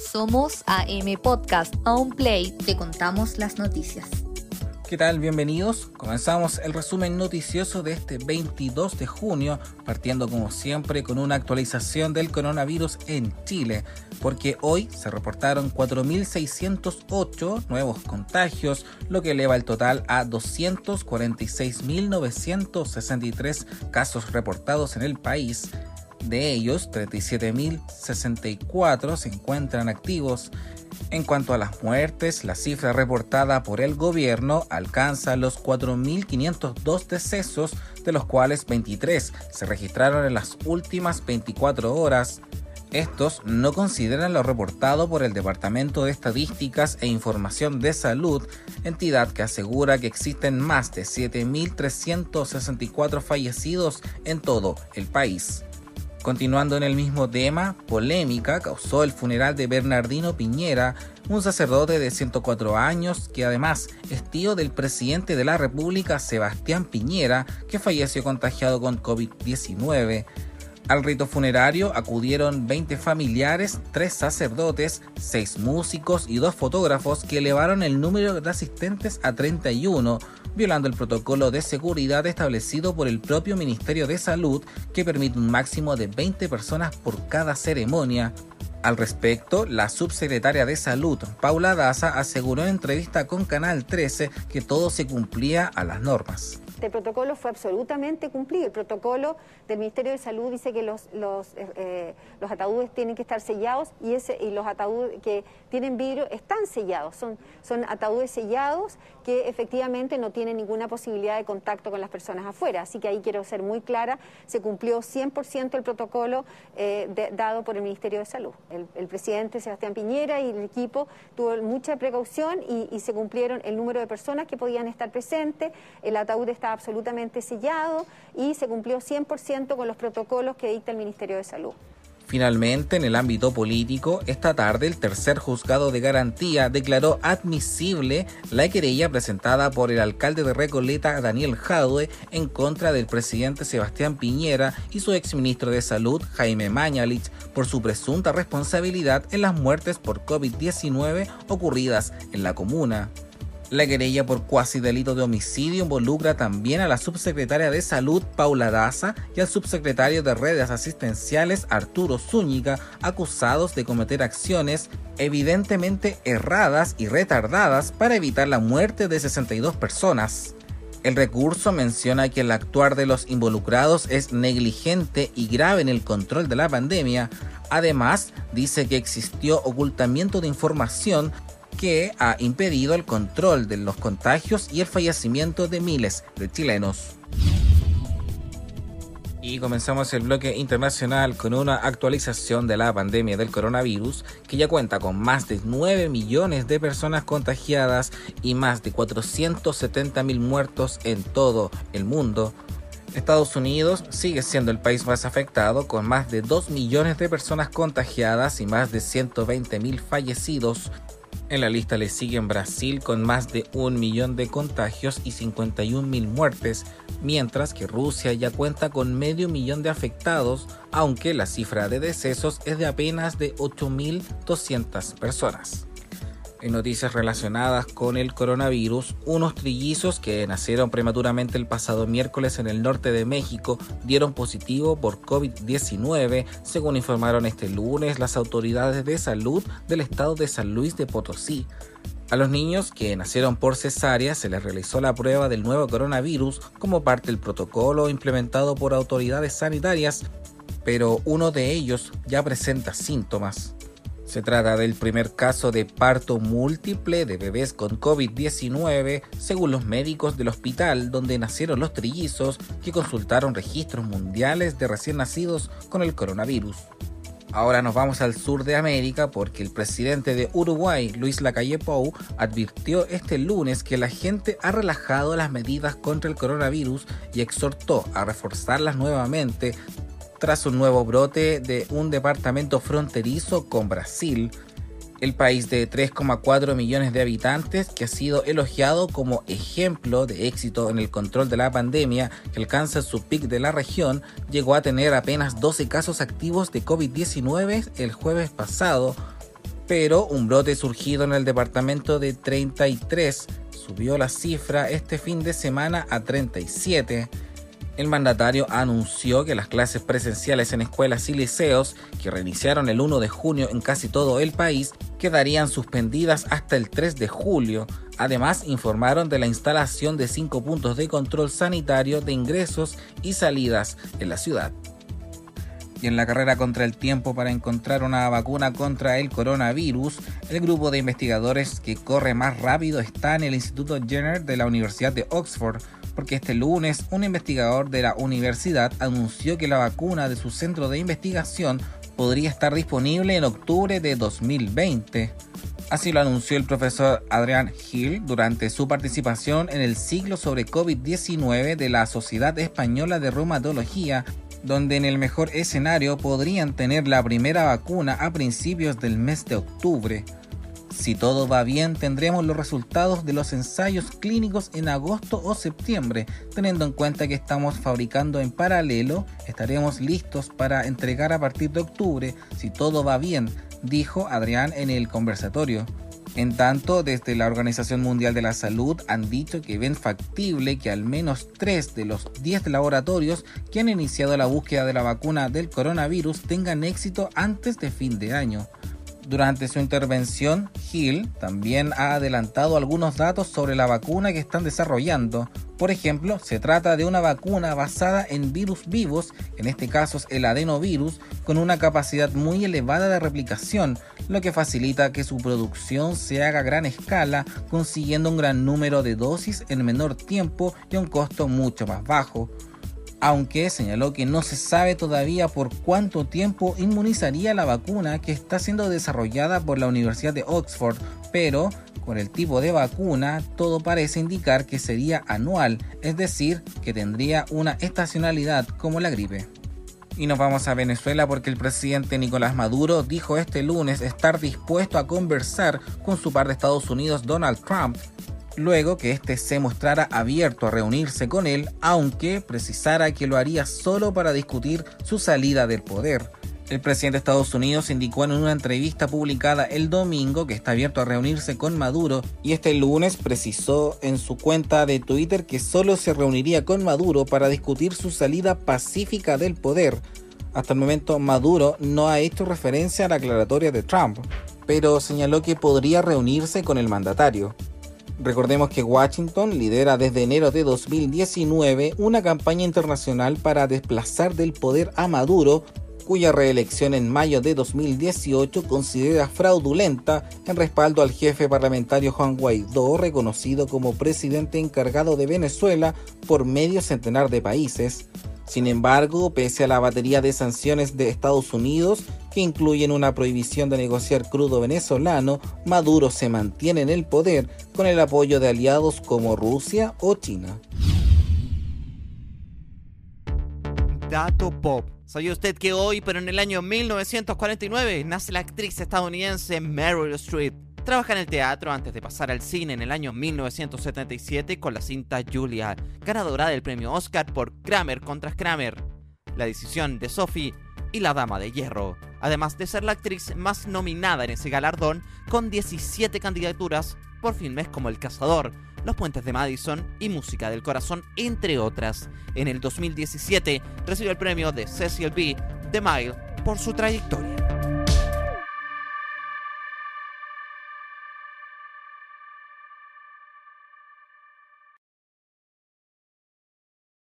Somos AM Podcast, un play, te contamos las noticias. ¿Qué tal? Bienvenidos. Comenzamos el resumen noticioso de este 22 de junio, partiendo como siempre con una actualización del coronavirus en Chile, porque hoy se reportaron 4.608 nuevos contagios, lo que eleva el total a 246.963 casos reportados en el país. De ellos, 37.064 se encuentran activos. En cuanto a las muertes, la cifra reportada por el gobierno alcanza los 4.502 decesos, de los cuales 23 se registraron en las últimas 24 horas. Estos no consideran lo reportado por el Departamento de Estadísticas e Información de Salud, entidad que asegura que existen más de 7.364 fallecidos en todo el país. Continuando en el mismo tema, polémica causó el funeral de Bernardino Piñera, un sacerdote de 104 años que además es tío del presidente de la República, Sebastián Piñera, que falleció contagiado con COVID-19. Al rito funerario acudieron 20 familiares, 3 sacerdotes, 6 músicos y 2 fotógrafos que elevaron el número de asistentes a 31, violando el protocolo de seguridad establecido por el propio Ministerio de Salud que permite un máximo de 20 personas por cada ceremonia. Al respecto, la subsecretaria de Salud, Paula Daza, aseguró en entrevista con Canal 13 que todo se cumplía a las normas este protocolo fue absolutamente cumplido. El protocolo del Ministerio de Salud dice que los, eh, eh, ataúdes tienen que estar sellados y, los ataúdes que tienen vidrio están sellados. Son, ataúdes sellados que efectivamente no tienen ninguna posibilidad de contacto con las personas afuera. Así que ahí quiero ser muy clara, se cumplió 100% el protocolo eh, dado por el Ministerio de Salud. El, presidente Sebastián Piñera y el equipo tuvo mucha precaución y, y se cumplieron el número de personas que podían estar presentes, el ataúd absolutamente sellado y se cumplió 100% con los protocolos que dicta el Ministerio de Salud. Finalmente, en el ámbito político, esta tarde el tercer juzgado de garantía declaró admisible la querella presentada por el alcalde de Recoleta, Daniel Jadwe, en contra del presidente Sebastián Piñera y su exministro de Salud, Jaime Mañalich, por su presunta responsabilidad en las muertes por COVID-19 ocurridas en la comuna. La querella por cuasi delito de homicidio involucra también a la subsecretaria de Salud Paula Daza y al subsecretario de Redes Asistenciales Arturo Zúñiga, acusados de cometer acciones evidentemente erradas y retardadas para evitar la muerte de 62 personas. El recurso menciona que el actuar de los involucrados es negligente y grave en el control de la pandemia. Además, dice que existió ocultamiento de información que ha impedido el control de los contagios y el fallecimiento de miles de chilenos. Y comenzamos el bloque internacional con una actualización de la pandemia del coronavirus que ya cuenta con más de 9 millones de personas contagiadas y más de 470 mil muertos en todo el mundo. Estados Unidos sigue siendo el país más afectado con más de 2 millones de personas contagiadas y más de 120 mil fallecidos en la lista le siguen Brasil con más de un millón de contagios y 51 mil muertes, mientras que Rusia ya cuenta con medio millón de afectados, aunque la cifra de decesos es de apenas de 8.200 personas. En noticias relacionadas con el coronavirus, unos trillizos que nacieron prematuramente el pasado miércoles en el norte de México dieron positivo por COVID-19, según informaron este lunes las autoridades de salud del estado de San Luis de Potosí. A los niños que nacieron por cesárea se les realizó la prueba del nuevo coronavirus como parte del protocolo implementado por autoridades sanitarias, pero uno de ellos ya presenta síntomas. Se trata del primer caso de parto múltiple de bebés con COVID-19, según los médicos del hospital donde nacieron los trillizos que consultaron registros mundiales de recién nacidos con el coronavirus. Ahora nos vamos al sur de América porque el presidente de Uruguay, Luis Lacalle Pou, advirtió este lunes que la gente ha relajado las medidas contra el coronavirus y exhortó a reforzarlas nuevamente tras un nuevo brote de un departamento fronterizo con Brasil, el país de 3,4 millones de habitantes que ha sido elogiado como ejemplo de éxito en el control de la pandemia que alcanza su pic de la región, llegó a tener apenas 12 casos activos de COVID-19 el jueves pasado, pero un brote surgido en el departamento de 33 subió la cifra este fin de semana a 37 el mandatario anunció que las clases presenciales en escuelas y liceos, que reiniciaron el 1 de junio en casi todo el país, quedarían suspendidas hasta el 3 de julio. Además, informaron de la instalación de cinco puntos de control sanitario de ingresos y salidas en la ciudad. Y en la carrera contra el tiempo para encontrar una vacuna contra el coronavirus, el grupo de investigadores que corre más rápido está en el Instituto Jenner de la Universidad de Oxford, porque este lunes un investigador de la universidad anunció que la vacuna de su centro de investigación podría estar disponible en octubre de 2020. Así lo anunció el profesor Adrian Hill durante su participación en el ciclo sobre COVID-19 de la Sociedad Española de Reumatología, donde en el mejor escenario podrían tener la primera vacuna a principios del mes de octubre. Si todo va bien, tendremos los resultados de los ensayos clínicos en agosto o septiembre. Teniendo en cuenta que estamos fabricando en paralelo, estaremos listos para entregar a partir de octubre, si todo va bien, dijo Adrián en el conversatorio. En tanto, desde la Organización Mundial de la Salud han dicho que ven factible que al menos 3 de los 10 laboratorios que han iniciado la búsqueda de la vacuna del coronavirus tengan éxito antes de fin de año. Durante su intervención, Hill también ha adelantado algunos datos sobre la vacuna que están desarrollando. Por ejemplo, se trata de una vacuna basada en virus vivos, en este caso es el adenovirus, con una capacidad muy elevada de replicación, lo que facilita que su producción se haga a gran escala, consiguiendo un gran número de dosis en menor tiempo y un costo mucho más bajo aunque señaló que no se sabe todavía por cuánto tiempo inmunizaría la vacuna que está siendo desarrollada por la Universidad de Oxford, pero con el tipo de vacuna todo parece indicar que sería anual, es decir, que tendría una estacionalidad como la gripe. Y nos vamos a Venezuela porque el presidente Nicolás Maduro dijo este lunes estar dispuesto a conversar con su par de Estados Unidos Donald Trump luego que éste se mostrara abierto a reunirse con él, aunque precisara que lo haría solo para discutir su salida del poder. El presidente de Estados Unidos indicó en una entrevista publicada el domingo que está abierto a reunirse con Maduro y este lunes precisó en su cuenta de Twitter que solo se reuniría con Maduro para discutir su salida pacífica del poder. Hasta el momento Maduro no ha hecho referencia a la aclaratoria de Trump, pero señaló que podría reunirse con el mandatario. Recordemos que Washington lidera desde enero de 2019 una campaña internacional para desplazar del poder a Maduro, cuya reelección en mayo de 2018 considera fraudulenta en respaldo al jefe parlamentario Juan Guaidó, reconocido como presidente encargado de Venezuela por medio centenar de países. Sin embargo, pese a la batería de sanciones de Estados Unidos, que incluyen una prohibición de negociar crudo venezolano, Maduro se mantiene en el poder con el apoyo de aliados como Rusia o China. Dato Pop. ¿Sabía usted que hoy, pero en el año 1949, nace la actriz estadounidense Meryl Streep? Trabaja en el teatro antes de pasar al cine en el año 1977 con la cinta Julia, ganadora del premio Oscar por Kramer contra Kramer, La decisión de Sophie y La Dama de Hierro, además de ser la actriz más nominada en ese galardón con 17 candidaturas por filmes como El Cazador, Los Puentes de Madison y Música del Corazón, entre otras. En el 2017 recibió el premio de Cecil B. DeMille por su trayectoria.